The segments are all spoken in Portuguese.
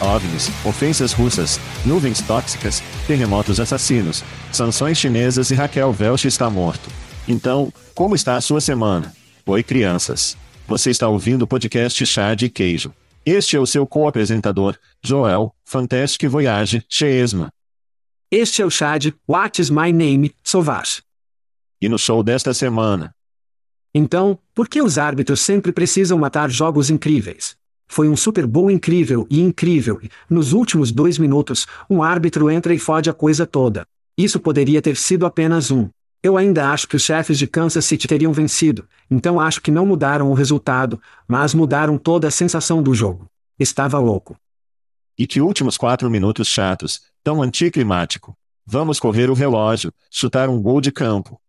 OVNIs, ofensas russas, nuvens tóxicas, terremotos assassinos, sanções chinesas e Raquel Welch está morto. Então, como está a sua semana? Oi, crianças. Você está ouvindo o podcast Chá de Queijo. Este é o seu co-apresentador, Joel, Fantastic Voyage, Chesma. Este é o Chad, What is my name, Sovash. E no show desta semana. Então, por que os árbitros sempre precisam matar jogos incríveis? Foi um Super Bowl incrível e incrível, e, nos últimos dois minutos, um árbitro entra e fode a coisa toda. Isso poderia ter sido apenas um. Eu ainda acho que os chefes de Kansas City teriam vencido, então acho que não mudaram o resultado, mas mudaram toda a sensação do jogo. Estava louco. E que últimos quatro minutos chatos, tão anticlimático. Vamos correr o relógio, chutar um gol de campo.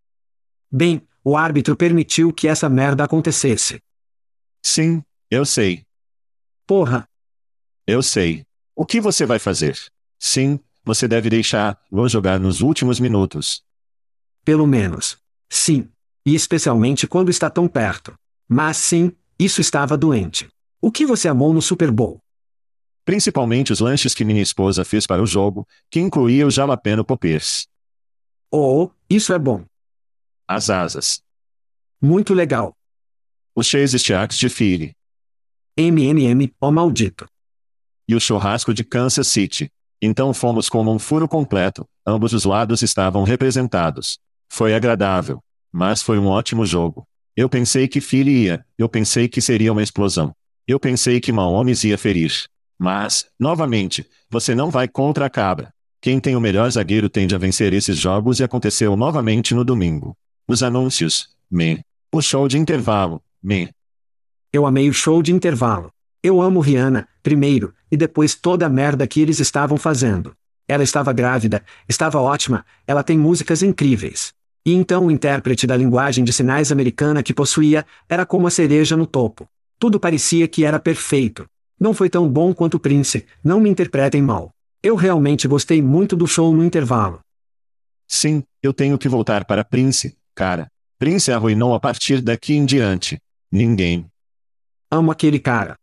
Bem, o árbitro permitiu que essa merda acontecesse. Sim, eu sei. Porra! Eu sei. O que você vai fazer? Sim, você deve deixar vou jogar nos últimos minutos. Pelo menos. Sim. E especialmente quando está tão perto. Mas sim, isso estava doente. O que você amou no Super Bowl? Principalmente os lanches que minha esposa fez para o jogo, que incluía o jalapeno poppers. Oh, isso é bom. As asas. Muito legal. Os cheese steaks de Philly. MMM, ó maldito. E o churrasco de Kansas City. Então fomos como um furo completo, ambos os lados estavam representados. Foi agradável. Mas foi um ótimo jogo. Eu pensei que Philly ia, eu pensei que seria uma explosão. Eu pensei que Mahomes ia ferir. Mas, novamente, você não vai contra a cabra. Quem tem o melhor zagueiro tende a vencer esses jogos e aconteceu novamente no domingo. Os anúncios, me. O show de intervalo, me. Eu amei o show de intervalo. Eu amo Rihanna, primeiro, e depois toda a merda que eles estavam fazendo. Ela estava grávida, estava ótima, ela tem músicas incríveis. E então o intérprete da linguagem de sinais americana que possuía, era como a cereja no topo. Tudo parecia que era perfeito. Não foi tão bom quanto o Prince, não me interpretem mal. Eu realmente gostei muito do show no intervalo. Sim, eu tenho que voltar para Prince, cara. Prince arruinou a partir daqui em diante. Ninguém, Amo aquele cara.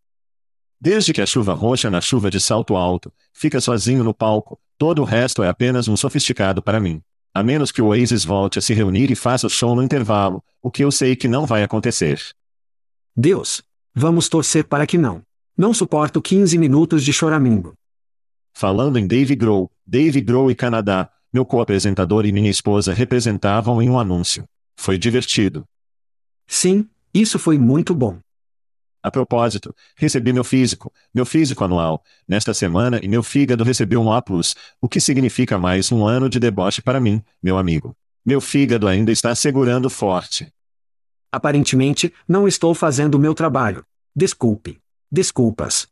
Desde que a chuva roxa na chuva de salto alto, fica sozinho no palco, todo o resto é apenas um sofisticado para mim. A menos que o Oasis volte a se reunir e faça o show no intervalo, o que eu sei que não vai acontecer. Deus. Vamos torcer para que não. Não suporto 15 minutos de choramingo. Falando em Dave Grohl, Dave Grohl e Canadá, Meu co-apresentador e minha esposa representavam em um anúncio. Foi divertido. Sim, isso foi muito bom. A propósito, recebi meu físico, meu físico anual, nesta semana e meu fígado recebeu um A+, o que significa mais um ano de deboche para mim, meu amigo. Meu fígado ainda está segurando forte. Aparentemente, não estou fazendo o meu trabalho. Desculpe. Desculpas.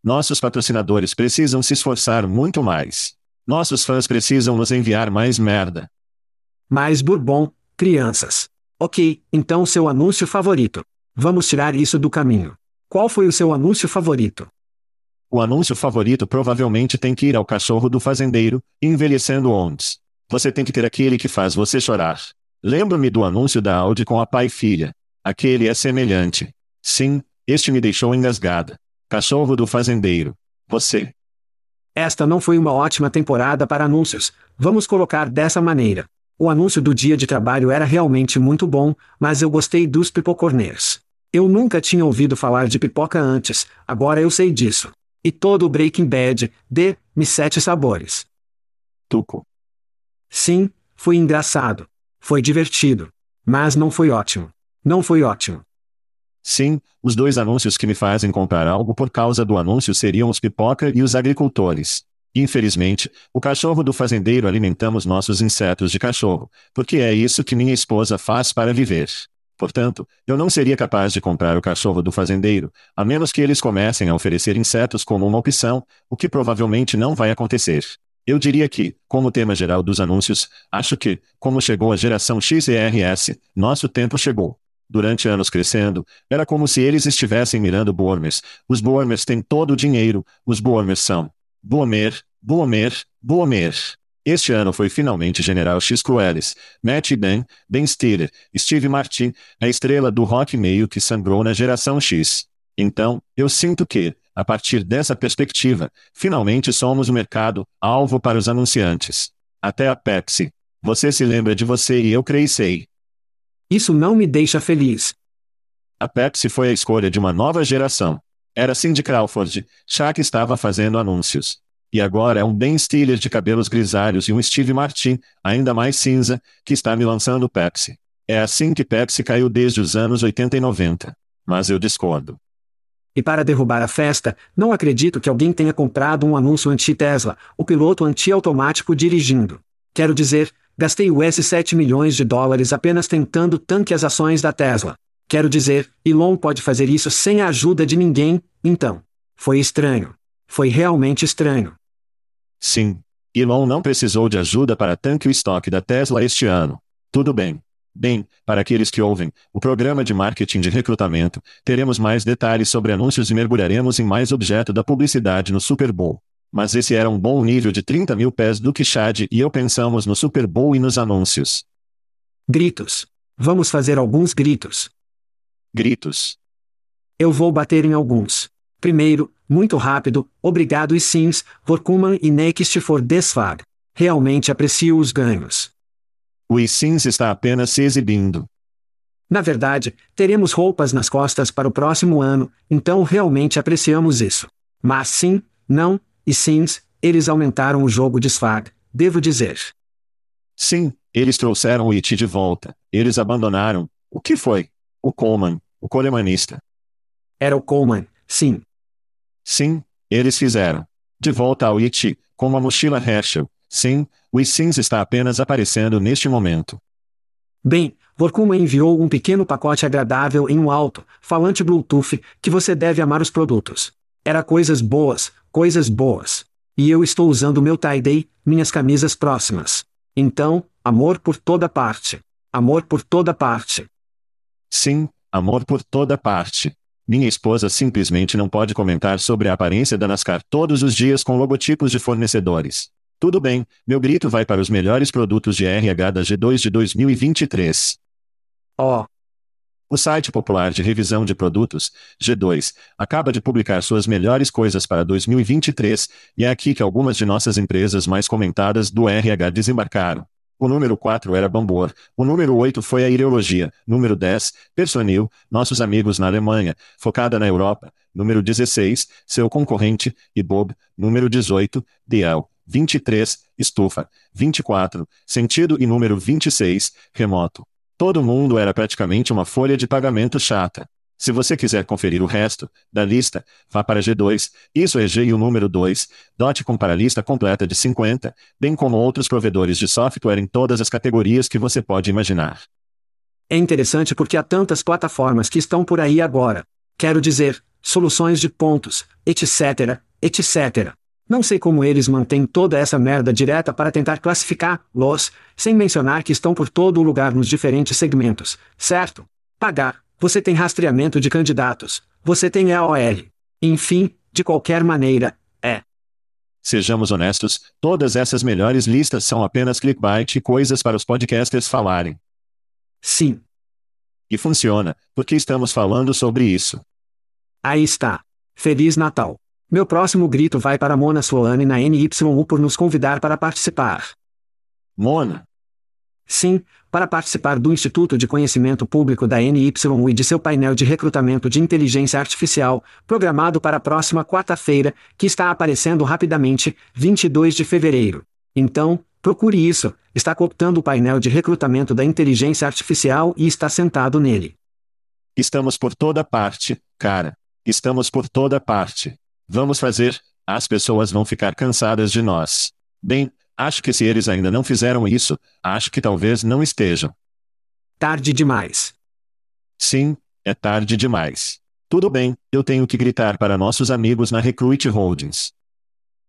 Nossos patrocinadores precisam se esforçar muito mais. Nossos fãs precisam nos enviar mais merda. Mais bourbon, crianças. Ok, então seu anúncio favorito. Vamos tirar isso do caminho. Qual foi o seu anúncio favorito? O anúncio favorito provavelmente tem que ir ao cachorro do fazendeiro, envelhecendo ondes. Você tem que ter aquele que faz você chorar. Lembro-me do anúncio da Audi com a pai e filha. Aquele é semelhante. Sim, este me deixou engasgada. Cachorro do fazendeiro. Você. Esta não foi uma ótima temporada para anúncios, vamos colocar dessa maneira. O anúncio do dia de trabalho era realmente muito bom, mas eu gostei dos pipocorners. Eu nunca tinha ouvido falar de pipoca antes, agora eu sei disso. E todo o Breaking Bad, de Me Sete Sabores. Tuco. Sim, foi engraçado. Foi divertido. Mas não foi ótimo. Não foi ótimo. Sim, os dois anúncios que me fazem comprar algo por causa do anúncio seriam os pipoca e os agricultores. Infelizmente, o cachorro do fazendeiro alimentamos nossos insetos de cachorro, porque é isso que minha esposa faz para viver. Portanto, eu não seria capaz de comprar o cachorro do fazendeiro, a menos que eles comecem a oferecer insetos como uma opção, o que provavelmente não vai acontecer. Eu diria que, como tema geral dos anúncios, acho que, como chegou a geração XERS, nosso tempo chegou. Durante anos crescendo, era como se eles estivessem mirando boomers. Os boomers têm todo o dinheiro, os boomers são. Boomer, boomer, boomer. Este ano foi finalmente General X Cruelis, Matt Dan, Ben Stiller, Steve Martin, a estrela do rock meio que sangrou na geração X. Então, eu sinto que, a partir dessa perspectiva, finalmente somos o mercado alvo para os anunciantes. Até a Pepsi. Você se lembra de você e eu cresci. Isso não me deixa feliz. A Pepsi foi a escolha de uma nova geração. Era Cindy Crawford, Shaq estava fazendo anúncios. E agora é um Ben Stiller de cabelos grisalhos e um Steve Martin, ainda mais cinza, que está me lançando Pepsi. É assim que Pepsi caiu desde os anos 80 e 90. Mas eu discordo. E para derrubar a festa, não acredito que alguém tenha comprado um anúncio anti-Tesla, o piloto anti-automático dirigindo. Quero dizer, gastei US 7 milhões de dólares apenas tentando tanque as ações da Tesla. Quero dizer, Elon pode fazer isso sem a ajuda de ninguém, então. Foi estranho. Foi realmente estranho. Sim. Elon não precisou de ajuda para tanque o estoque da Tesla este ano. Tudo bem. Bem, para aqueles que ouvem, o programa de marketing de recrutamento, teremos mais detalhes sobre anúncios e mergulharemos em mais objeto da publicidade no Super Bowl. Mas esse era um bom nível de 30 mil pés do que Chad e eu pensamos no Super Bowl e nos anúncios. Gritos. Vamos fazer alguns gritos. Gritos. Eu vou bater em alguns. Primeiro, muito rápido, obrigado e sims, Vorkuman e Next for Desfag. Realmente aprecio os ganhos. O sims está apenas se exibindo. Na verdade, teremos roupas nas costas para o próximo ano, então realmente apreciamos isso. Mas sim, não, e sims, eles aumentaram o jogo de Sfag, devo dizer. Sim, eles trouxeram o It de volta. Eles abandonaram. O que foi? O Coleman, o colemanista. Era o Coleman, sim. Sim, eles fizeram. De volta ao It, com a mochila Herschel. Sim, o Sims está apenas aparecendo neste momento. Bem, Vorkuma enviou um pequeno pacote agradável em um alto, falante Bluetooth, que você deve amar os produtos. Era coisas boas, coisas boas. E eu estou usando meu tie-day, minhas camisas próximas. Então, amor por toda parte. Amor por toda parte. Sim, amor por toda parte. Minha esposa simplesmente não pode comentar sobre a aparência da NASCAR todos os dias com logotipos de fornecedores. Tudo bem, meu grito vai para os melhores produtos de RH da G2 de 2023. Oh. O site popular de revisão de produtos, G2, acaba de publicar suas melhores coisas para 2023, e é aqui que algumas de nossas empresas mais comentadas do RH desembarcaram. O número 4 era Bambor. O número 8 foi a Ideologia. Número 10, Personil, nossos amigos na Alemanha, focada na Europa. Número 16, seu concorrente, e Bob. Número 18, DL. 23, estufa, 24, sentido e número 26, remoto. Todo mundo era praticamente uma folha de pagamento chata. Se você quiser conferir o resto da lista, vá para G2, isso é G e o número 2, .com para a lista completa de 50, bem como outros provedores de software em todas as categorias que você pode imaginar. É interessante porque há tantas plataformas que estão por aí agora. Quero dizer, soluções de pontos, etc, etc. Não sei como eles mantêm toda essa merda direta para tentar classificar-los, sem mencionar que estão por todo o lugar nos diferentes segmentos, certo? Pagar, você tem rastreamento de candidatos. Você tem EOL. Enfim, de qualquer maneira, é. Sejamos honestos, todas essas melhores listas são apenas clickbait e coisas para os podcasters falarem. Sim. E funciona, porque estamos falando sobre isso. Aí está. Feliz Natal. Meu próximo grito vai para Mona Solane na NYU por nos convidar para participar. Mona? Sim, para participar do Instituto de Conhecimento Público da NYU e de seu painel de recrutamento de inteligência artificial, programado para a próxima quarta-feira, que está aparecendo rapidamente, 22 de fevereiro. Então, procure isso, está cooptando o painel de recrutamento da inteligência artificial e está sentado nele. Estamos por toda parte, cara. Estamos por toda parte. Vamos fazer, as pessoas vão ficar cansadas de nós. Bem, Acho que se eles ainda não fizeram isso, acho que talvez não estejam. Tarde demais. Sim, é tarde demais. Tudo bem, eu tenho que gritar para nossos amigos na Recruit Holdings.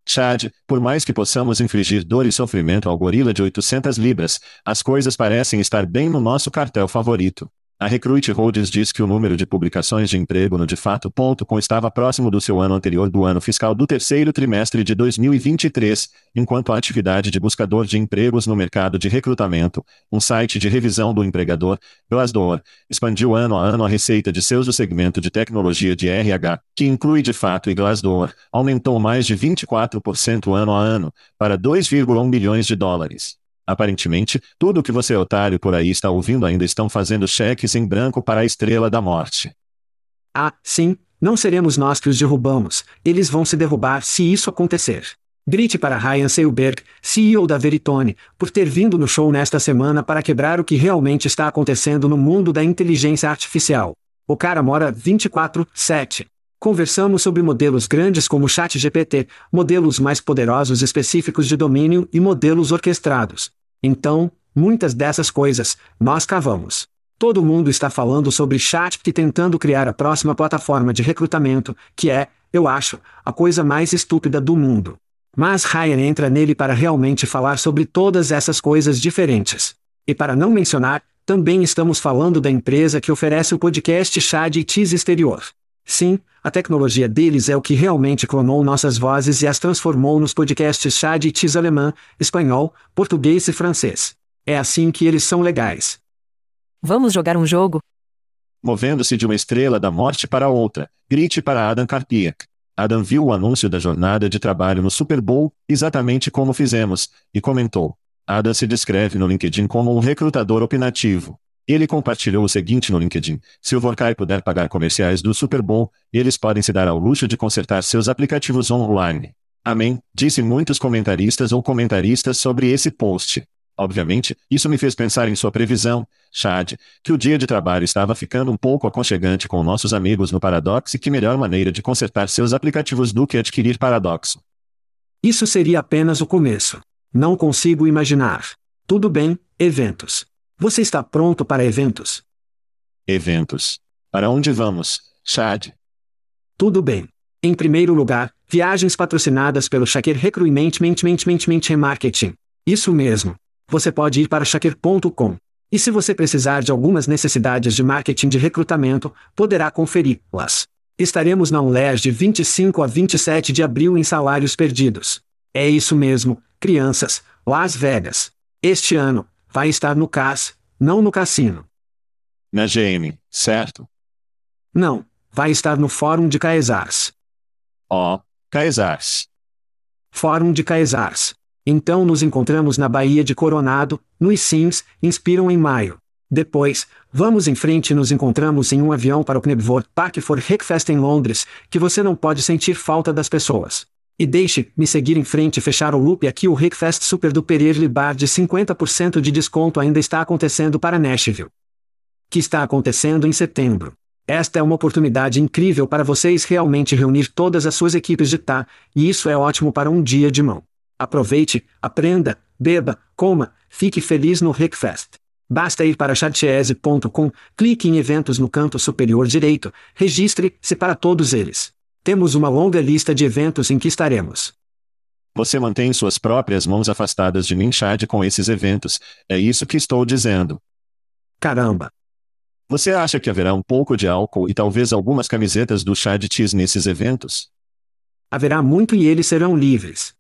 Chad, por mais que possamos infligir dor e sofrimento ao gorila de 800 libras, as coisas parecem estar bem no nosso cartel favorito. A Recruit Holdings diz que o número de publicações de emprego no defato.com estava próximo do seu ano anterior do ano fiscal do terceiro trimestre de 2023, enquanto a atividade de buscador de empregos no mercado de recrutamento, um site de revisão do empregador, Glassdoor, expandiu ano a ano a receita de seus do segmento de tecnologia de RH, que inclui de fato e Glassdoor, aumentou mais de 24% ano a ano, para 2,1 bilhões de dólares. Aparentemente, tudo o que você otário por aí está ouvindo ainda estão fazendo cheques em branco para a estrela da morte. Ah, sim, não seremos nós que os derrubamos, eles vão se derrubar se isso acontecer. Grite para Ryan Seilberg, CEO da Veritone, por ter vindo no show nesta semana para quebrar o que realmente está acontecendo no mundo da inteligência artificial. O cara mora 24/7. Conversamos sobre modelos grandes como o ChatGPT, modelos mais poderosos específicos de domínio e modelos orquestrados. Então, muitas dessas coisas, nós cavamos. Todo mundo está falando sobre chat e tentando criar a próxima plataforma de recrutamento, que é, eu acho, a coisa mais estúpida do mundo. Mas Ryan entra nele para realmente falar sobre todas essas coisas diferentes. E para não mencionar, também estamos falando da empresa que oferece o podcast Chad e Tease Exterior. Sim, a tecnologia deles é o que realmente clonou nossas vozes e as transformou nos podcasts Chad e Tis alemã, espanhol, português e francês. É assim que eles são legais. Vamos jogar um jogo? Movendo-se de uma estrela da morte para outra, grite para Adam Karpiak. Adam viu o anúncio da jornada de trabalho no Super Bowl, exatamente como fizemos, e comentou. Adam se descreve no LinkedIn como um recrutador opinativo. Ele compartilhou o seguinte no LinkedIn: Se o Vorkai puder pagar comerciais do Super Bowl, eles podem se dar ao luxo de consertar seus aplicativos online. Amém, disse muitos comentaristas ou comentaristas sobre esse post. Obviamente, isso me fez pensar em sua previsão, Chad, que o dia de trabalho estava ficando um pouco aconchegante com nossos amigos no Paradox e que melhor maneira de consertar seus aplicativos do que adquirir Paradoxo. Isso seria apenas o começo. Não consigo imaginar. Tudo bem, eventos. Você está pronto para eventos? Eventos. Para onde vamos, Chad? Tudo bem. Em primeiro lugar, viagens patrocinadas pelo Shaker Recruitment Marketing. Isso mesmo. Você pode ir para shaker.com. E se você precisar de algumas necessidades de marketing de recrutamento, poderá conferi-las. Estaremos na UNLES de 25 a 27 de abril em salários perdidos. É isso mesmo, crianças, Las Vegas. Este ano, vai estar no CAS, não no cassino. Na GM, certo? Não, vai estar no Fórum de Caesars. Ó, oh, Caesars. Fórum de Caesars. Então nos encontramos na Baía de Coronado, no Sims, inspiram em maio. Depois, vamos em frente e nos encontramos em um avião para o Knebworth Park for Breakfast em Londres, que você não pode sentir falta das pessoas. E deixe-me seguir em frente e fechar o loop aqui o Rickfest Super Duper Early Bar de 50% de desconto ainda está acontecendo para Nashville. Que está acontecendo em setembro. Esta é uma oportunidade incrível para vocês realmente reunir todas as suas equipes de tá, e isso é ótimo para um dia de mão. Aproveite, aprenda, beba, coma, fique feliz no Rickfest. Basta ir para chartiese.com, clique em eventos no canto superior direito, registre-se para todos eles. Temos uma longa lista de eventos em que estaremos. Você mantém suas próprias mãos afastadas de mim, Chad, com esses eventos. É isso que estou dizendo. Caramba! Você acha que haverá um pouco de álcool e talvez algumas camisetas do Chad Cheese nesses eventos? Haverá muito e eles serão livres.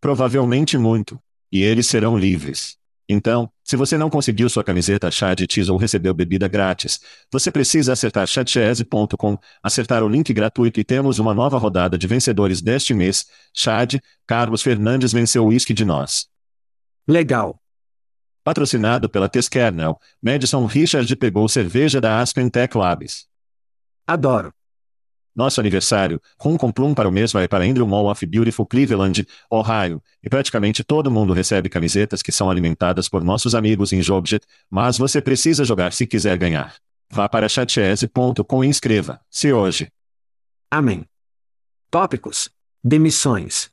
Provavelmente muito. E eles serão livres. Então, se você não conseguiu sua camiseta Chad Cheese ou recebeu bebida grátis, você precisa acertar chadcheese.com, acertar o link gratuito e temos uma nova rodada de vencedores deste mês. Chad, Carlos Fernandes venceu o uísque de nós. Legal. Patrocinado pela T-Kernel, Madison Richard pegou cerveja da Aspen Tech Labs. Adoro. Nosso aniversário, Rum com Plum para o mês vai para Andrew Mall of Beautiful Cleveland, Ohio, e praticamente todo mundo recebe camisetas que são alimentadas por nossos amigos em Jobjet, mas você precisa jogar se quiser ganhar. Vá para chatese.com e inscreva-se hoje. Amém. Tópicos. Demissões.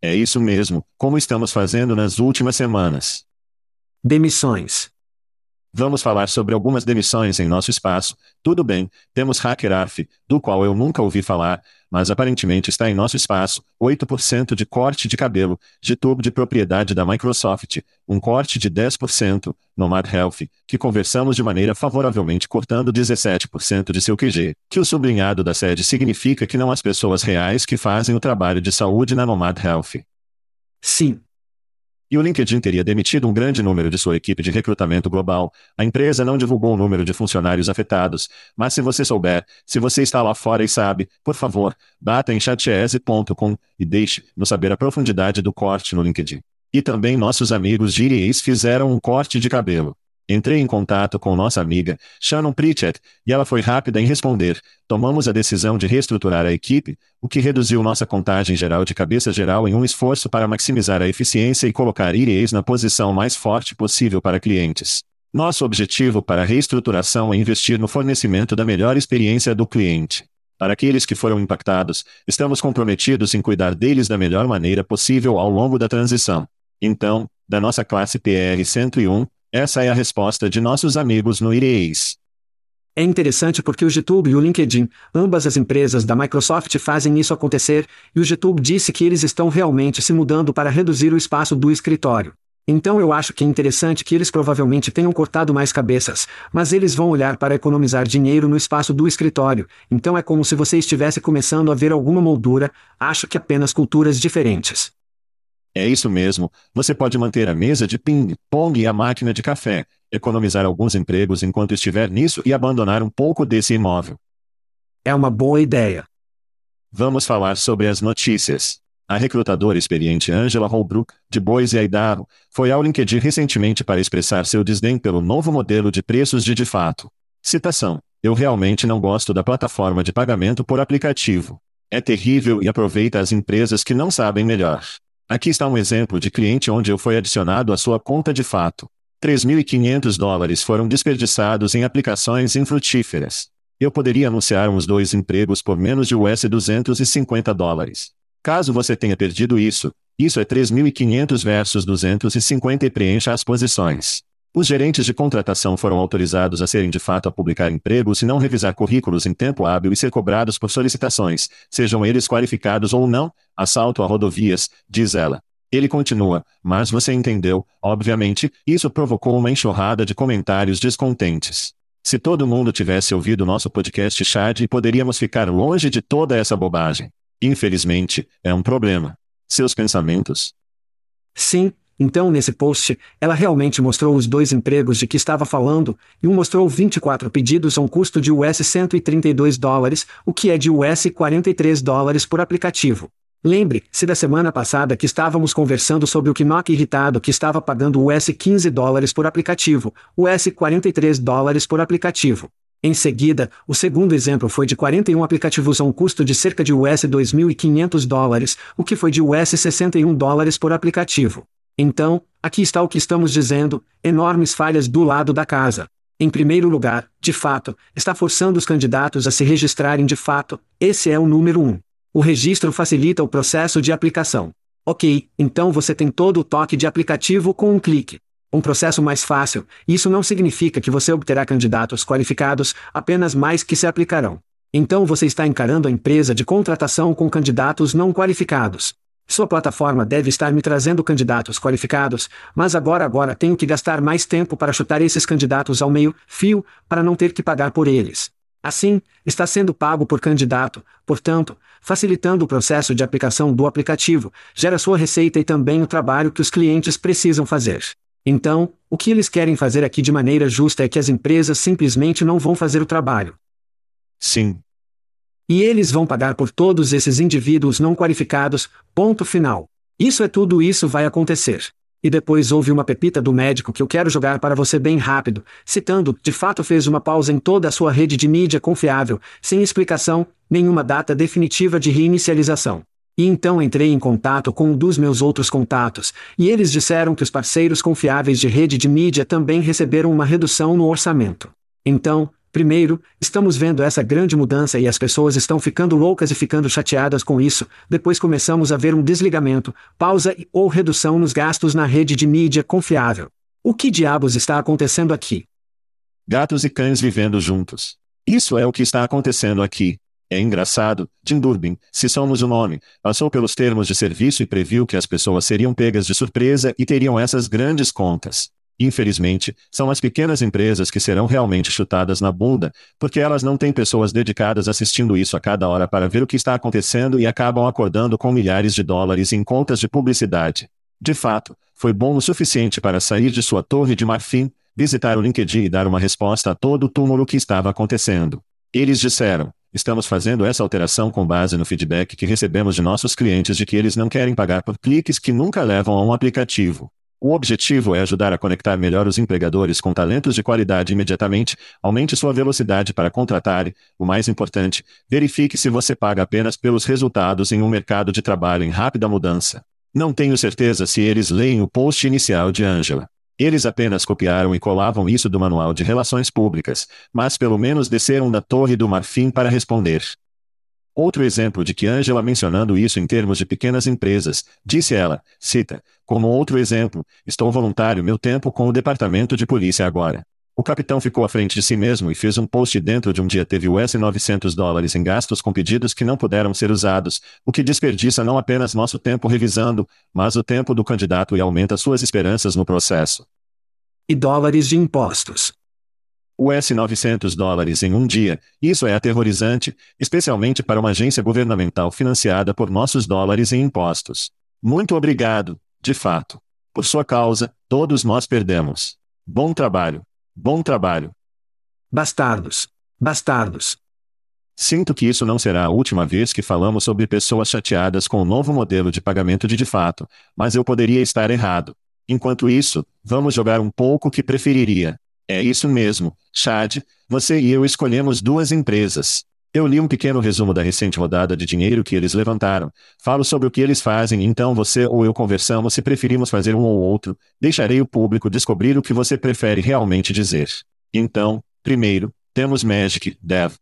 É isso mesmo, como estamos fazendo nas últimas semanas. Demissões. Vamos falar sobre algumas demissões em nosso espaço. Tudo bem, temos HackerArf, do qual eu nunca ouvi falar, mas aparentemente está em nosso espaço, 8% de corte de cabelo, GitHub de propriedade da Microsoft, um corte de 10%, Nomad Health, que conversamos de maneira favoravelmente cortando 17% de seu QG, que o sublinhado da sede significa que não as pessoas reais que fazem o trabalho de saúde na Nomad Health. Sim, e o LinkedIn teria demitido um grande número de sua equipe de recrutamento global. A empresa não divulgou o número de funcionários afetados, mas se você souber, se você está lá fora e sabe, por favor, bata em chatese.com e deixe-nos saber a profundidade do corte no LinkedIn. E também nossos amigos Giries fizeram um corte de cabelo. Entrei em contato com nossa amiga, Shannon Pritchett, e ela foi rápida em responder. Tomamos a decisão de reestruturar a equipe, o que reduziu nossa contagem geral de cabeça geral em um esforço para maximizar a eficiência e colocar IREs na posição mais forte possível para clientes. Nosso objetivo para a reestruturação é investir no fornecimento da melhor experiência do cliente. Para aqueles que foram impactados, estamos comprometidos em cuidar deles da melhor maneira possível ao longo da transição. Então, da nossa classe PR 101, essa é a resposta de nossos amigos no IREIS. É interessante porque o GitHub e o LinkedIn, ambas as empresas da Microsoft fazem isso acontecer, e o GitHub disse que eles estão realmente se mudando para reduzir o espaço do escritório. Então eu acho que é interessante que eles provavelmente tenham cortado mais cabeças, mas eles vão olhar para economizar dinheiro no espaço do escritório, então é como se você estivesse começando a ver alguma moldura, acho que apenas culturas diferentes. É isso mesmo, você pode manter a mesa de ping-pong e a máquina de café, economizar alguns empregos enquanto estiver nisso e abandonar um pouco desse imóvel. É uma boa ideia. Vamos falar sobre as notícias. A recrutadora experiente Angela Holbrook, de Boise, Idaho, foi ao LinkedIn recentemente para expressar seu desdém pelo novo modelo de preços de de fato. Citação: Eu realmente não gosto da plataforma de pagamento por aplicativo. É terrível e aproveita as empresas que não sabem melhor. Aqui está um exemplo de cliente onde eu fui adicionado à sua conta de fato. 3.500 dólares foram desperdiçados em aplicações infrutíferas. Eu poderia anunciar uns dois empregos por menos de US 250 dólares. Caso você tenha perdido isso, isso é 3.500 versus 250 e preencha as posições. Os gerentes de contratação foram autorizados a serem de fato a publicar empregos e não revisar currículos em tempo hábil e ser cobrados por solicitações, sejam eles qualificados ou não, assalto a rodovias, diz ela. Ele continua, mas você entendeu, obviamente, isso provocou uma enxurrada de comentários descontentes. Se todo mundo tivesse ouvido nosso podcast Chad, poderíamos ficar longe de toda essa bobagem. Infelizmente, é um problema. Seus pensamentos? Sim, então, nesse post, ela realmente mostrou os dois empregos de que estava falando, e um mostrou 24 pedidos a um custo de US 132 dólares, o que é de US 43 dólares por aplicativo. Lembre-se da semana passada que estávamos conversando sobre o Knock irritado que estava pagando US 15 dólares por aplicativo, US 43 dólares por aplicativo. Em seguida, o segundo exemplo foi de 41 aplicativos a um custo de cerca de US 2.500 dólares, o que foi de US 61 dólares por aplicativo. Então, aqui está o que estamos dizendo: enormes falhas do lado da casa. Em primeiro lugar, de fato, está forçando os candidatos a se registrarem de fato, esse é o número 1. Um. O registro facilita o processo de aplicação. Ok, então você tem todo o toque de aplicativo com um clique um processo mais fácil, isso não significa que você obterá candidatos qualificados, apenas mais que se aplicarão. Então você está encarando a empresa de contratação com candidatos não qualificados. Sua plataforma deve estar me trazendo candidatos qualificados, mas agora agora tenho que gastar mais tempo para chutar esses candidatos ao meio fio, para não ter que pagar por eles. Assim, está sendo pago por candidato, portanto, facilitando o processo de aplicação do aplicativo, gera sua receita e também o trabalho que os clientes precisam fazer. Então, o que eles querem fazer aqui de maneira justa é que as empresas simplesmente não vão fazer o trabalho. Sim. E eles vão pagar por todos esses indivíduos não qualificados, ponto final. Isso é tudo isso vai acontecer. E depois houve uma pepita do médico que eu quero jogar para você bem rápido, citando, de fato fez uma pausa em toda a sua rede de mídia confiável, sem explicação, nenhuma data definitiva de reinicialização. E então entrei em contato com um dos meus outros contatos, e eles disseram que os parceiros confiáveis de rede de mídia também receberam uma redução no orçamento. Então, primeiro, estamos vendo essa grande mudança e as pessoas estão ficando loucas e ficando chateadas com isso, depois começamos a ver um desligamento, pausa e ou redução nos gastos na rede de mídia confiável. O que diabos está acontecendo aqui? Gatos e cães vivendo juntos. Isso é o que está acontecendo aqui. É engraçado, Tim Durbin, se somos o nome, passou pelos termos de serviço e previu que as pessoas seriam pegas de surpresa e teriam essas grandes contas. Infelizmente, são as pequenas empresas que serão realmente chutadas na bunda, porque elas não têm pessoas dedicadas assistindo isso a cada hora para ver o que está acontecendo e acabam acordando com milhares de dólares em contas de publicidade. De fato, foi bom o suficiente para sair de sua torre de marfim, visitar o LinkedIn e dar uma resposta a todo o túmulo que estava acontecendo. Eles disseram: Estamos fazendo essa alteração com base no feedback que recebemos de nossos clientes de que eles não querem pagar por cliques que nunca levam a um aplicativo. O objetivo é ajudar a conectar melhor os empregadores com talentos de qualidade imediatamente, aumente sua velocidade para contratar e, o mais importante, verifique se você paga apenas pelos resultados em um mercado de trabalho em rápida mudança. Não tenho certeza se eles leem o post inicial de Angela. Eles apenas copiaram e colavam isso do Manual de Relações Públicas, mas pelo menos desceram da Torre do Marfim para responder. Outro exemplo de que Angela mencionando isso em termos de pequenas empresas, disse ela, cita, como outro exemplo, estou voluntário meu tempo com o departamento de polícia agora. O capitão ficou à frente de si mesmo e fez um post dentro de um dia teve US 900 dólares em gastos com pedidos que não puderam ser usados, o que desperdiça não apenas nosso tempo revisando, mas o tempo do candidato e aumenta suas esperanças no processo. E dólares de impostos. US 900 dólares em um dia, isso é aterrorizante, especialmente para uma agência governamental financiada por nossos dólares em impostos. Muito obrigado, de fato. Por sua causa, todos nós perdemos. Bom trabalho. Bom trabalho. Bastardos. Bastardos. Sinto que isso não será a última vez que falamos sobre pessoas chateadas com o novo modelo de pagamento de de fato, mas eu poderia estar errado. Enquanto isso, vamos jogar um pouco que preferiria. É isso mesmo, Chad, você e eu escolhemos duas empresas. Eu li um pequeno resumo da recente rodada de dinheiro que eles levantaram. Falo sobre o que eles fazem, então você ou eu conversamos se preferimos fazer um ou outro. Deixarei o público descobrir o que você prefere realmente dizer. Então, primeiro, temos Magic, Dev.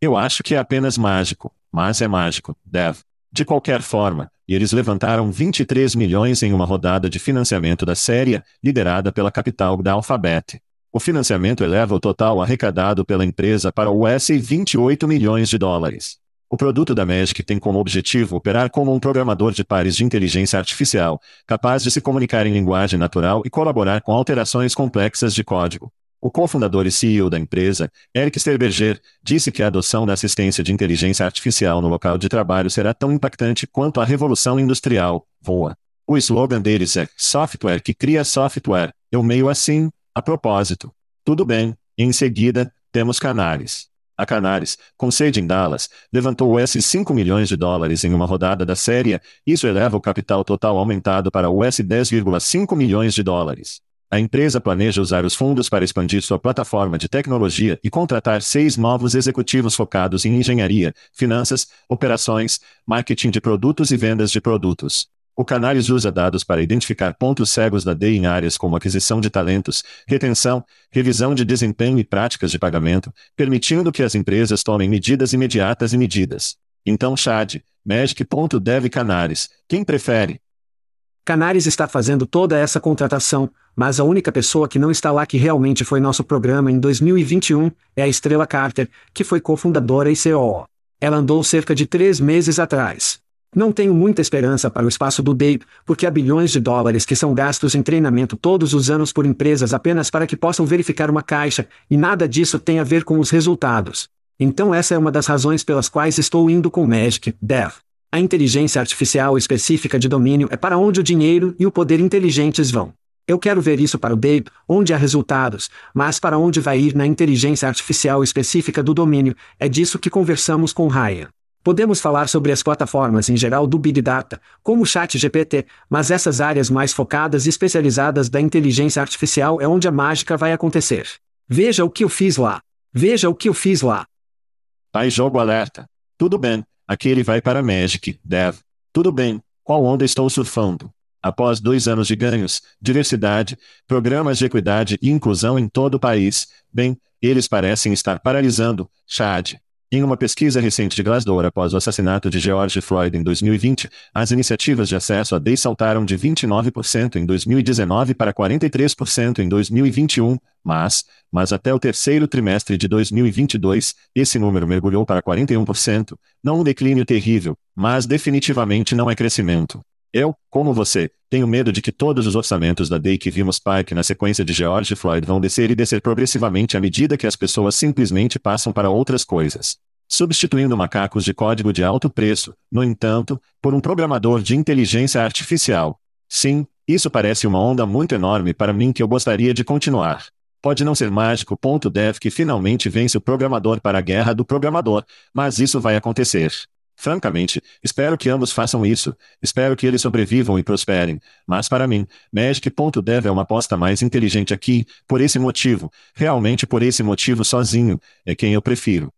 Eu acho que é apenas mágico, mas é mágico, Dev. De qualquer forma, eles levantaram 23 milhões em uma rodada de financiamento da série, liderada pela capital da Alphabet. O financiamento eleva o total arrecadado pela empresa para US 28 milhões de dólares. O produto da Magic tem como objetivo operar como um programador de pares de inteligência artificial, capaz de se comunicar em linguagem natural e colaborar com alterações complexas de código. O cofundador e CEO da empresa, Eric Sterberger, disse que a adoção da assistência de inteligência artificial no local de trabalho será tão impactante quanto a revolução industrial. Voa. O slogan deles é software que cria software. Eu meio assim, a propósito. Tudo bem, em seguida, temos Canaris. A Canaris, com sede em Dallas, levantou US 5 milhões de dólares em uma rodada da série, isso eleva o capital total aumentado para US 10,5 milhões de dólares. A empresa planeja usar os fundos para expandir sua plataforma de tecnologia e contratar seis novos executivos focados em engenharia, finanças, operações, marketing de produtos e vendas de produtos. O Canais usa dados para identificar pontos cegos da DEI em áreas como aquisição de talentos, retenção, revisão de desempenho e práticas de pagamento, permitindo que as empresas tomem medidas imediatas e medidas. Então, Chad, Magic.dev Canaris, quem prefere? Canaris está fazendo toda essa contratação, mas a única pessoa que não está lá que realmente foi nosso programa em 2021 é a Estrela Carter, que foi cofundadora e CEO. Ela andou cerca de três meses atrás. Não tenho muita esperança para o espaço do Dave, porque há bilhões de dólares que são gastos em treinamento todos os anos por empresas apenas para que possam verificar uma caixa, e nada disso tem a ver com os resultados. Então essa é uma das razões pelas quais estou indo com Magic, Dev. A inteligência artificial específica de domínio é para onde o dinheiro e o poder inteligentes vão. Eu quero ver isso para o Dave, onde há resultados, mas para onde vai ir na inteligência artificial específica do domínio, é disso que conversamos com Ryan. Podemos falar sobre as plataformas em geral do Big Data, como o Chat GPT, mas essas áreas mais focadas e especializadas da inteligência artificial é onde a mágica vai acontecer. Veja o que eu fiz lá. Veja o que eu fiz lá. Pai jogo alerta. Tudo bem, Aqui ele vai para Magic, Dev. Tudo bem, qual onda estou surfando? Após dois anos de ganhos, diversidade, programas de equidade e inclusão em todo o país, bem, eles parecem estar paralisando, Chad. Em uma pesquisa recente de Glassdoor após o assassinato de George Floyd em 2020, as iniciativas de acesso a DEI saltaram de 29% em 2019 para 43% em 2021, mas, mas até o terceiro trimestre de 2022, esse número mergulhou para 41%, não um declínio terrível, mas definitivamente não é crescimento. Eu, como você, tenho medo de que todos os orçamentos da DEI que vimos Park na sequência de George Floyd vão descer e descer progressivamente à medida que as pessoas simplesmente passam para outras coisas. Substituindo macacos de código de alto preço, no entanto, por um programador de inteligência artificial. Sim, isso parece uma onda muito enorme para mim que eu gostaria de continuar. Pode não ser mágico.dev que finalmente vence o programador para a guerra do programador, mas isso vai acontecer. Francamente, espero que ambos façam isso. Espero que eles sobrevivam e prosperem. Mas para mim, Magic.dev é uma aposta mais inteligente aqui, por esse motivo, realmente por esse motivo sozinho, é quem eu prefiro.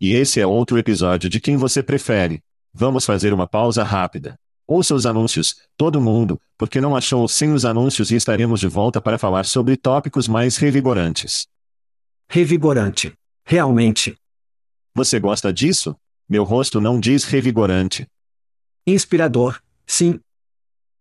E esse é outro episódio de quem você prefere. Vamos fazer uma pausa rápida. Ouça os anúncios, todo mundo, porque não achou sem os anúncios e estaremos de volta para falar sobre tópicos mais revigorantes. Revigorante. Realmente. Você gosta disso? Meu rosto não diz revigorante. Inspirador, sim.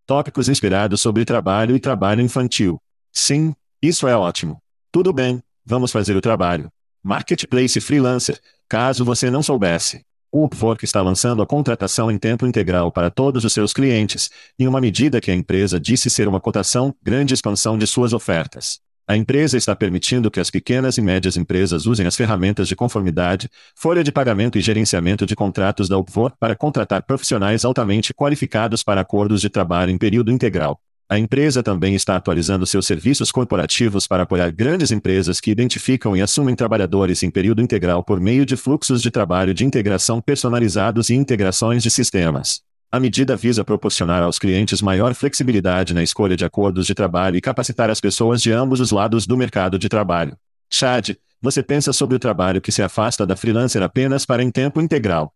Tópicos inspirados sobre trabalho e trabalho infantil. Sim, isso é ótimo. Tudo bem, vamos fazer o trabalho. Marketplace Freelancer, caso você não soubesse. O Upwork está lançando a contratação em tempo integral para todos os seus clientes, em uma medida que a empresa disse ser uma cotação, grande expansão de suas ofertas. A empresa está permitindo que as pequenas e médias empresas usem as ferramentas de conformidade, folha de pagamento e gerenciamento de contratos da Upwork para contratar profissionais altamente qualificados para acordos de trabalho em período integral. A empresa também está atualizando seus serviços corporativos para apoiar grandes empresas que identificam e assumem trabalhadores em período integral por meio de fluxos de trabalho de integração personalizados e integrações de sistemas. A medida visa proporcionar aos clientes maior flexibilidade na escolha de acordos de trabalho e capacitar as pessoas de ambos os lados do mercado de trabalho. Chad, você pensa sobre o trabalho que se afasta da freelancer apenas para em tempo integral.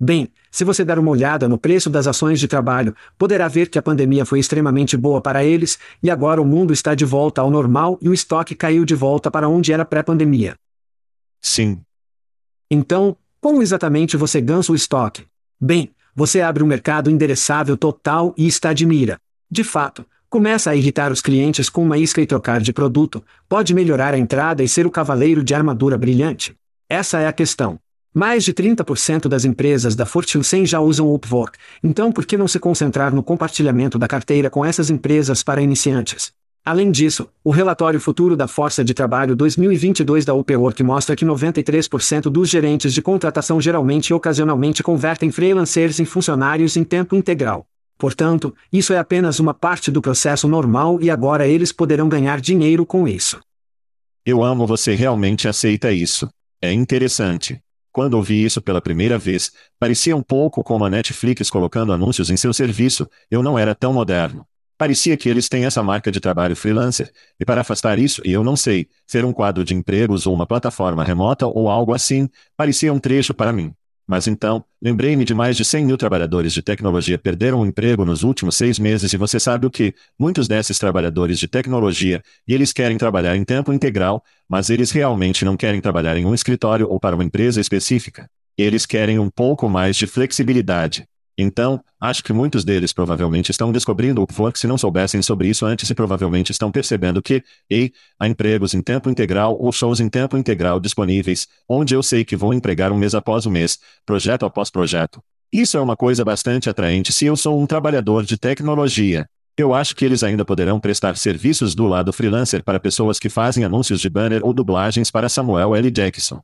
Bem, se você dar uma olhada no preço das ações de trabalho, poderá ver que a pandemia foi extremamente boa para eles, e agora o mundo está de volta ao normal e o estoque caiu de volta para onde era pré-pandemia. Sim. Então, como exatamente você ganha o estoque? Bem, você abre um mercado endereçável total e está de mira. De fato, começa a irritar os clientes com uma isca e trocar de produto, pode melhorar a entrada e ser o cavaleiro de armadura brilhante. Essa é a questão. Mais de 30% das empresas da Fortune 100 já usam o Upwork, então por que não se concentrar no compartilhamento da carteira com essas empresas para iniciantes? Além disso, o relatório futuro da Força de Trabalho 2022 da Upwork mostra que 93% dos gerentes de contratação geralmente e ocasionalmente convertem freelancers em funcionários em tempo integral. Portanto, isso é apenas uma parte do processo normal e agora eles poderão ganhar dinheiro com isso. Eu amo você realmente aceita isso. É interessante. Quando ouvi isso pela primeira vez, parecia um pouco como a Netflix colocando anúncios em seu serviço, eu não era tão moderno. Parecia que eles têm essa marca de trabalho freelancer, e para afastar isso, e eu não sei, ser um quadro de empregos ou uma plataforma remota ou algo assim, parecia um trecho para mim. Mas então, lembrei-me de mais de 100 mil trabalhadores de tecnologia perderam o emprego nos últimos seis meses e você sabe o que? Muitos desses trabalhadores de tecnologia, e eles querem trabalhar em tempo integral, mas eles realmente não querem trabalhar em um escritório ou para uma empresa específica. Eles querem um pouco mais de flexibilidade. Então, acho que muitos deles provavelmente estão descobrindo o Upwork se não soubessem sobre isso antes e provavelmente estão percebendo que, ei, há empregos em tempo integral ou shows em tempo integral disponíveis, onde eu sei que vou empregar um mês após o mês, projeto após projeto. Isso é uma coisa bastante atraente se eu sou um trabalhador de tecnologia. Eu acho que eles ainda poderão prestar serviços do lado freelancer para pessoas que fazem anúncios de banner ou dublagens para Samuel L. Jackson.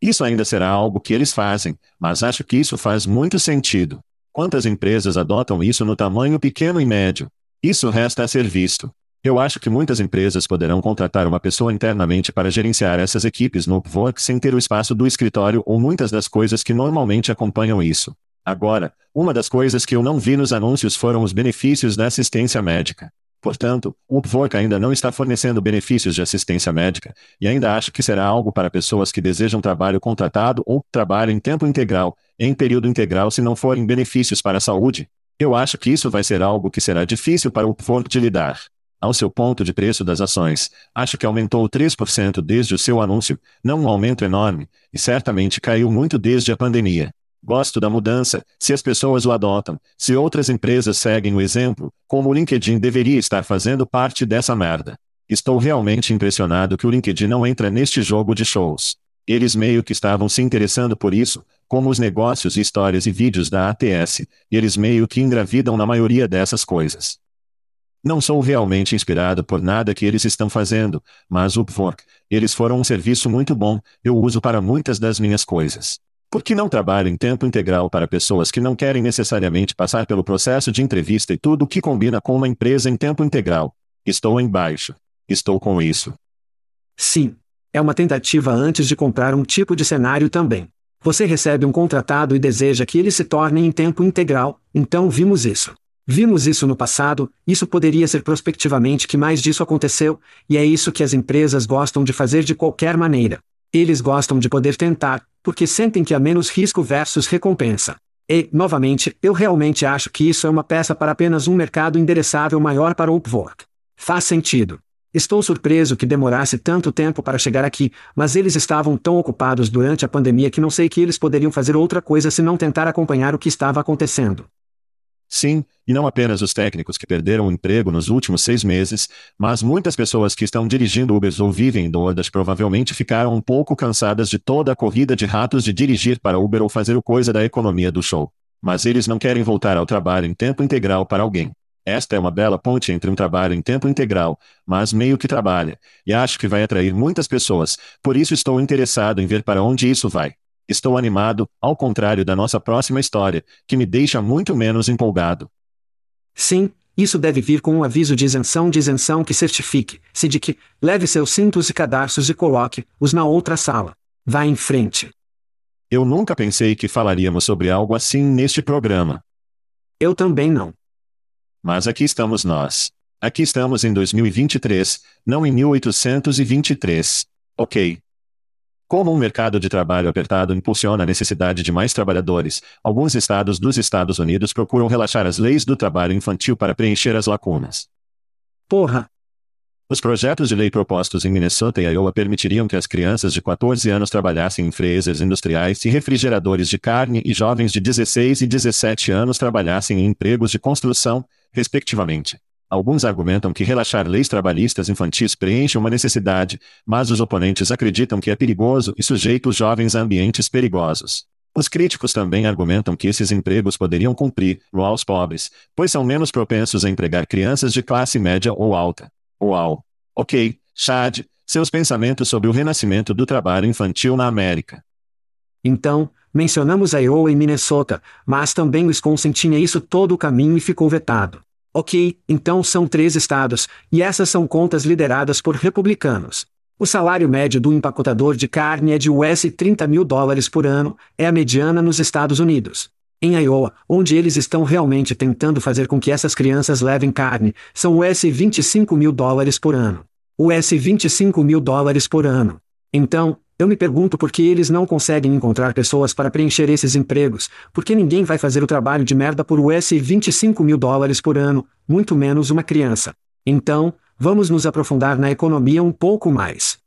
Isso ainda será algo que eles fazem, mas acho que isso faz muito sentido. Quantas empresas adotam isso no tamanho pequeno e médio? Isso resta a ser visto. Eu acho que muitas empresas poderão contratar uma pessoa internamente para gerenciar essas equipes no Upwork sem ter o espaço do escritório ou muitas das coisas que normalmente acompanham isso. Agora, uma das coisas que eu não vi nos anúncios foram os benefícios da assistência médica. Portanto, o Upwork ainda não está fornecendo benefícios de assistência médica, e ainda acho que será algo para pessoas que desejam trabalho contratado ou trabalho em tempo integral, em período integral se não forem benefícios para a saúde. Eu acho que isso vai ser algo que será difícil para o de lidar. Ao seu ponto de preço das ações, acho que aumentou 3% desde o seu anúncio, não um aumento enorme, e certamente caiu muito desde a pandemia. Gosto da mudança, se as pessoas o adotam, se outras empresas seguem o exemplo, como o LinkedIn deveria estar fazendo parte dessa merda. Estou realmente impressionado que o LinkedIn não entra neste jogo de shows. Eles meio que estavam se interessando por isso, como os negócios e histórias e vídeos da ATS, eles meio que engravidam na maioria dessas coisas. Não sou realmente inspirado por nada que eles estão fazendo, mas o Upwork, eles foram um serviço muito bom, eu uso para muitas das minhas coisas. Por que não trabalho em tempo integral para pessoas que não querem necessariamente passar pelo processo de entrevista e tudo o que combina com uma empresa em tempo integral? Estou embaixo. Estou com isso. Sim. É uma tentativa antes de comprar um tipo de cenário também. Você recebe um contratado e deseja que ele se torne em tempo integral, então vimos isso. Vimos isso no passado, isso poderia ser prospectivamente que mais disso aconteceu, e é isso que as empresas gostam de fazer de qualquer maneira. Eles gostam de poder tentar, porque sentem que há menos risco versus recompensa. E, novamente, eu realmente acho que isso é uma peça para apenas um mercado endereçável maior para o Upwork. Faz sentido. Estou surpreso que demorasse tanto tempo para chegar aqui, mas eles estavam tão ocupados durante a pandemia que não sei que eles poderiam fazer outra coisa senão tentar acompanhar o que estava acontecendo. Sim, e não apenas os técnicos que perderam o emprego nos últimos seis meses, mas muitas pessoas que estão dirigindo Ubers ou vivem em DoorDash provavelmente ficaram um pouco cansadas de toda a corrida de ratos de dirigir para Uber ou fazer o coisa da economia do show. Mas eles não querem voltar ao trabalho em tempo integral para alguém. Esta é uma bela ponte entre um trabalho em tempo integral, mas meio que trabalha, e acho que vai atrair muitas pessoas, por isso estou interessado em ver para onde isso vai. Estou animado, ao contrário da nossa próxima história, que me deixa muito menos empolgado. Sim, isso deve vir com um aviso de isenção de isenção que certifique-se de que leve seus cintos e cadarços e coloque-os na outra sala. Vá em frente. Eu nunca pensei que falaríamos sobre algo assim neste programa. Eu também não. Mas aqui estamos nós. Aqui estamos em 2023, não em 1823. Ok, como um mercado de trabalho apertado impulsiona a necessidade de mais trabalhadores, alguns estados dos Estados Unidos procuram relaxar as leis do trabalho infantil para preencher as lacunas. Porra! Os projetos de lei propostos em Minnesota e Iowa permitiriam que as crianças de 14 anos trabalhassem em freezers industriais e refrigeradores de carne e jovens de 16 e 17 anos trabalhassem em empregos de construção, respectivamente. Alguns argumentam que relaxar leis trabalhistas infantis preenche uma necessidade, mas os oponentes acreditam que é perigoso e sujeita os jovens a ambientes perigosos. Os críticos também argumentam que esses empregos poderiam cumprir aos pobres, pois são menos propensos a empregar crianças de classe média ou alta. Uau! Ok, Chad, seus pensamentos sobre o renascimento do trabalho infantil na América. Então, mencionamos Iowa e Minnesota, mas também Wisconsin tinha isso todo o caminho e ficou vetado. Ok, então são três estados, e essas são contas lideradas por republicanos. O salário médio do empacotador de carne é de US 30 mil dólares por ano, é a mediana nos Estados Unidos. Em Iowa, onde eles estão realmente tentando fazer com que essas crianças levem carne, são US 25 mil dólares por ano. US 25 mil dólares por ano. Então, eu me pergunto por que eles não conseguem encontrar pessoas para preencher esses empregos, porque ninguém vai fazer o trabalho de merda por US 25 mil dólares por ano, muito menos uma criança. Então, vamos nos aprofundar na economia um pouco mais.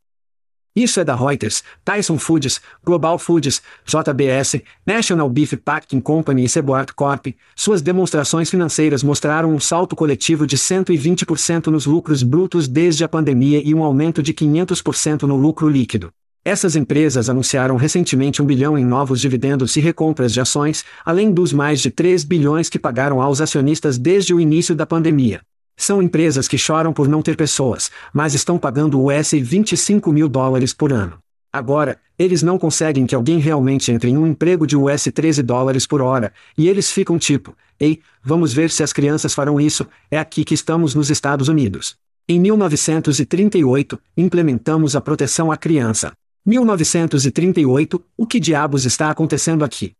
Isso é da Reuters, Tyson Foods, Global Foods, JBS, National Beef Packing Company e Seboart Corp. Suas demonstrações financeiras mostraram um salto coletivo de 120% nos lucros brutos desde a pandemia e um aumento de 500% no lucro líquido. Essas empresas anunciaram recentemente um bilhão em novos dividendos e recompras de ações, além dos mais de 3 bilhões que pagaram aos acionistas desde o início da pandemia. São empresas que choram por não ter pessoas, mas estão pagando US 25 mil dólares por ano. Agora, eles não conseguem que alguém realmente entre em um emprego de US 13 dólares por hora, e eles ficam tipo, ei, vamos ver se as crianças farão isso, é aqui que estamos nos Estados Unidos. Em 1938, implementamos a proteção à criança. 1938, o que diabos está acontecendo aqui?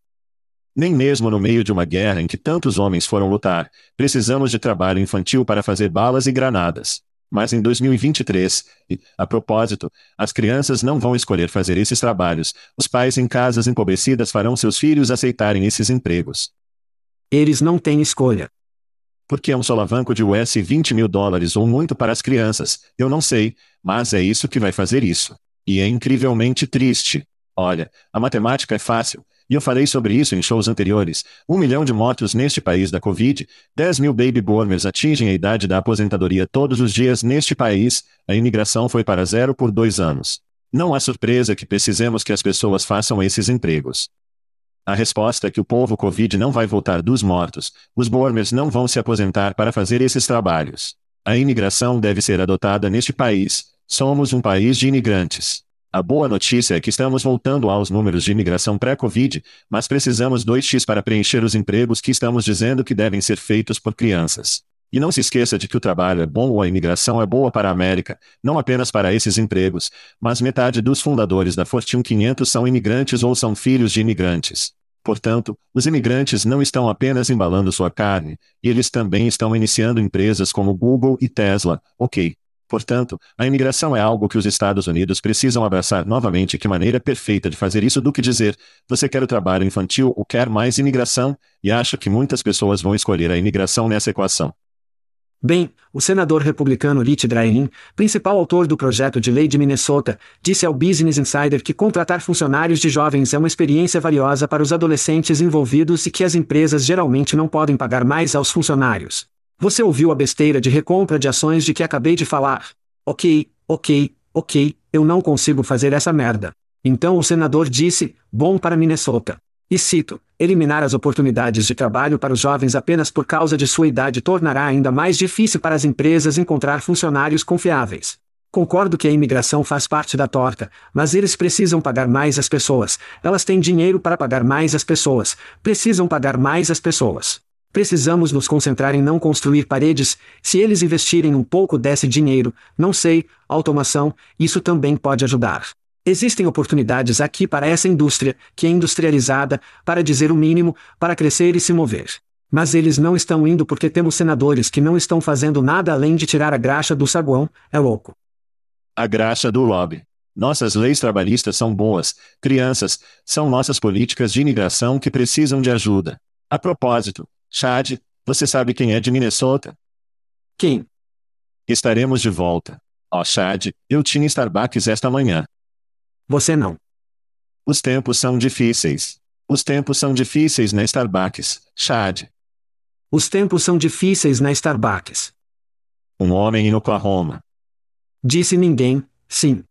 Nem mesmo no meio de uma guerra em que tantos homens foram lutar, precisamos de trabalho infantil para fazer balas e granadas. Mas em 2023, e, a propósito, as crianças não vão escolher fazer esses trabalhos, os pais em casas empobrecidas farão seus filhos aceitarem esses empregos. Eles não têm escolha. Porque é um solavanco de US 20 mil dólares ou muito para as crianças, eu não sei, mas é isso que vai fazer isso. E é incrivelmente triste. Olha, a matemática é fácil, e eu falei sobre isso em shows anteriores. Um milhão de mortos neste país da Covid, 10 mil baby boomers atingem a idade da aposentadoria todos os dias neste país, a imigração foi para zero por dois anos. Não há surpresa que precisemos que as pessoas façam esses empregos. A resposta é que o povo Covid não vai voltar dos mortos, os boomers não vão se aposentar para fazer esses trabalhos. A imigração deve ser adotada neste país, somos um país de imigrantes. A boa notícia é que estamos voltando aos números de imigração pré-Covid, mas precisamos 2x para preencher os empregos que estamos dizendo que devem ser feitos por crianças. E não se esqueça de que o trabalho é bom ou a imigração é boa para a América, não apenas para esses empregos, mas metade dos fundadores da Fortune 500 são imigrantes ou são filhos de imigrantes. Portanto, os imigrantes não estão apenas embalando sua carne, eles também estão iniciando empresas como Google e Tesla, ok? Portanto, a imigração é algo que os Estados Unidos precisam abraçar novamente. Que maneira perfeita de fazer isso do que dizer: você quer o trabalho infantil ou quer mais imigração? E acho que muitas pessoas vão escolher a imigração nessa equação. Bem, o senador republicano Rich Drainin, principal autor do projeto de lei de Minnesota, disse ao Business Insider que contratar funcionários de jovens é uma experiência valiosa para os adolescentes envolvidos e que as empresas geralmente não podem pagar mais aos funcionários. Você ouviu a besteira de recompra de ações de que acabei de falar? Ok, ok, ok, eu não consigo fazer essa merda. Então o senador disse: bom para Minnesota. E cito: eliminar as oportunidades de trabalho para os jovens apenas por causa de sua idade tornará ainda mais difícil para as empresas encontrar funcionários confiáveis. Concordo que a imigração faz parte da torta, mas eles precisam pagar mais as pessoas. Elas têm dinheiro para pagar mais as pessoas. Precisam pagar mais as pessoas. Precisamos nos concentrar em não construir paredes, se eles investirem um pouco desse dinheiro, não sei, automação, isso também pode ajudar. Existem oportunidades aqui para essa indústria, que é industrializada, para dizer o mínimo, para crescer e se mover. Mas eles não estão indo porque temos senadores que não estão fazendo nada além de tirar a graxa do saguão, é louco. A graxa do lobby. Nossas leis trabalhistas são boas, crianças, são nossas políticas de imigração que precisam de ajuda. A propósito, Chad, você sabe quem é de Minnesota? Quem? Estaremos de volta. Ó oh, Chad, eu tinha Starbucks esta manhã. Você não. Os tempos são difíceis. Os tempos são difíceis na Starbucks, Chad. Os tempos são difíceis na Starbucks. Um homem em Oklahoma. Disse ninguém, sim.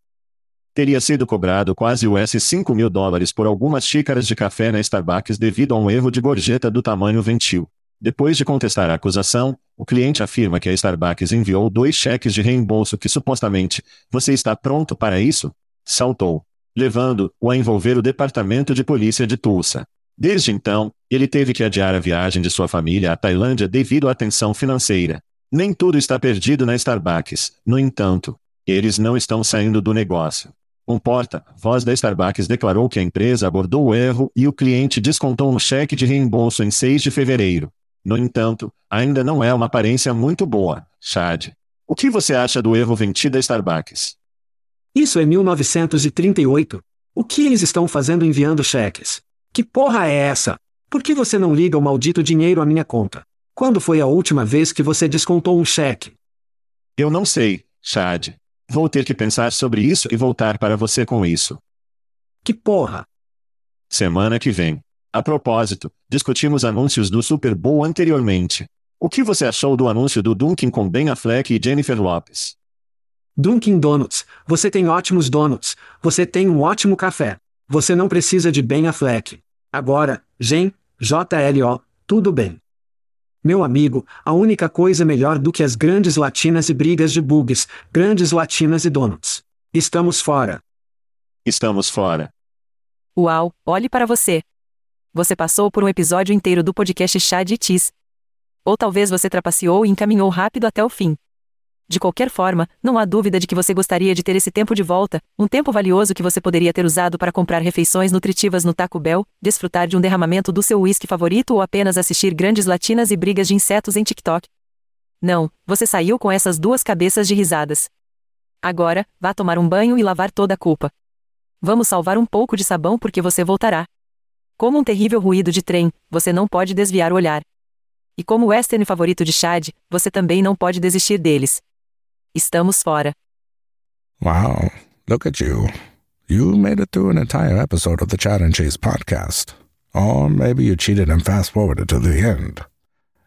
Teria sido cobrado quase US 5 mil dólares por algumas xícaras de café na Starbucks devido a um erro de gorjeta do tamanho ventil. Depois de contestar a acusação, o cliente afirma que a Starbucks enviou dois cheques de reembolso que supostamente, você está pronto para isso? Saltou, levando-o a envolver o departamento de polícia de Tulsa. Desde então, ele teve que adiar a viagem de sua família à Tailândia devido à tensão financeira. Nem tudo está perdido na Starbucks, no entanto. Eles não estão saindo do negócio. Um porta-voz da Starbucks declarou que a empresa abordou o erro e o cliente descontou no cheque de reembolso em 6 de fevereiro. No entanto, ainda não é uma aparência muito boa, Chad. O que você acha do erro vendido à Starbucks? Isso é 1938. O que eles estão fazendo enviando cheques? Que porra é essa? Por que você não liga o maldito dinheiro à minha conta? Quando foi a última vez que você descontou um cheque? Eu não sei, Chad. Vou ter que pensar sobre isso e voltar para você com isso. Que porra? Semana que vem. A propósito, discutimos anúncios do Super Bowl anteriormente. O que você achou do anúncio do Dunkin' com Ben Affleck e Jennifer Lopes? Dunkin' Donuts, você tem ótimos donuts, você tem um ótimo café. Você não precisa de Ben Affleck. Agora, Gen, JLO, tudo bem. Meu amigo, a única coisa melhor do que as grandes latinas e brigas de bugs, grandes latinas e donuts. Estamos fora. Estamos fora. Uau, olhe para você. Você passou por um episódio inteiro do podcast Chá de Tis. Ou talvez você trapaceou e encaminhou rápido até o fim. De qualquer forma, não há dúvida de que você gostaria de ter esse tempo de volta, um tempo valioso que você poderia ter usado para comprar refeições nutritivas no Taco Bell, desfrutar de um derramamento do seu whisky favorito ou apenas assistir grandes latinas e brigas de insetos em TikTok. Não, você saiu com essas duas cabeças de risadas. Agora, vá tomar um banho e lavar toda a culpa. Vamos salvar um pouco de sabão porque você voltará. Como um terrível ruído de trem, você não pode desviar o olhar. E como o western favorito de Chad, você também não pode desistir deles. Estamos fora. Wow, look at you. You made it through an entire episode of the Chat and Cheese podcast. Or maybe you cheated and fast forwarded to the end.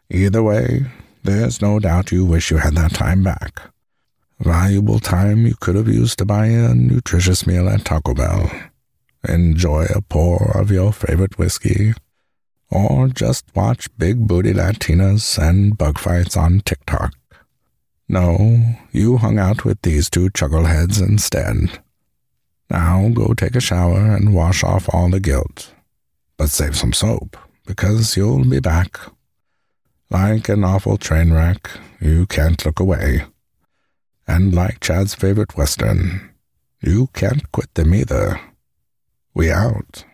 Either way, there's no doubt you wish you had that time back. Valuable time you could have used to buy a nutritious meal at Taco Bell, enjoy a pour of your favorite whiskey, or just watch big booty Latinas and bug fights on TikTok. No, you hung out with these two chuckleheads instead. Now go take a shower and wash off all the guilt. But save some soap, because you'll be back. Like an awful train wreck, you can't look away. And like Chad's favorite Western, you can't quit them either. We out.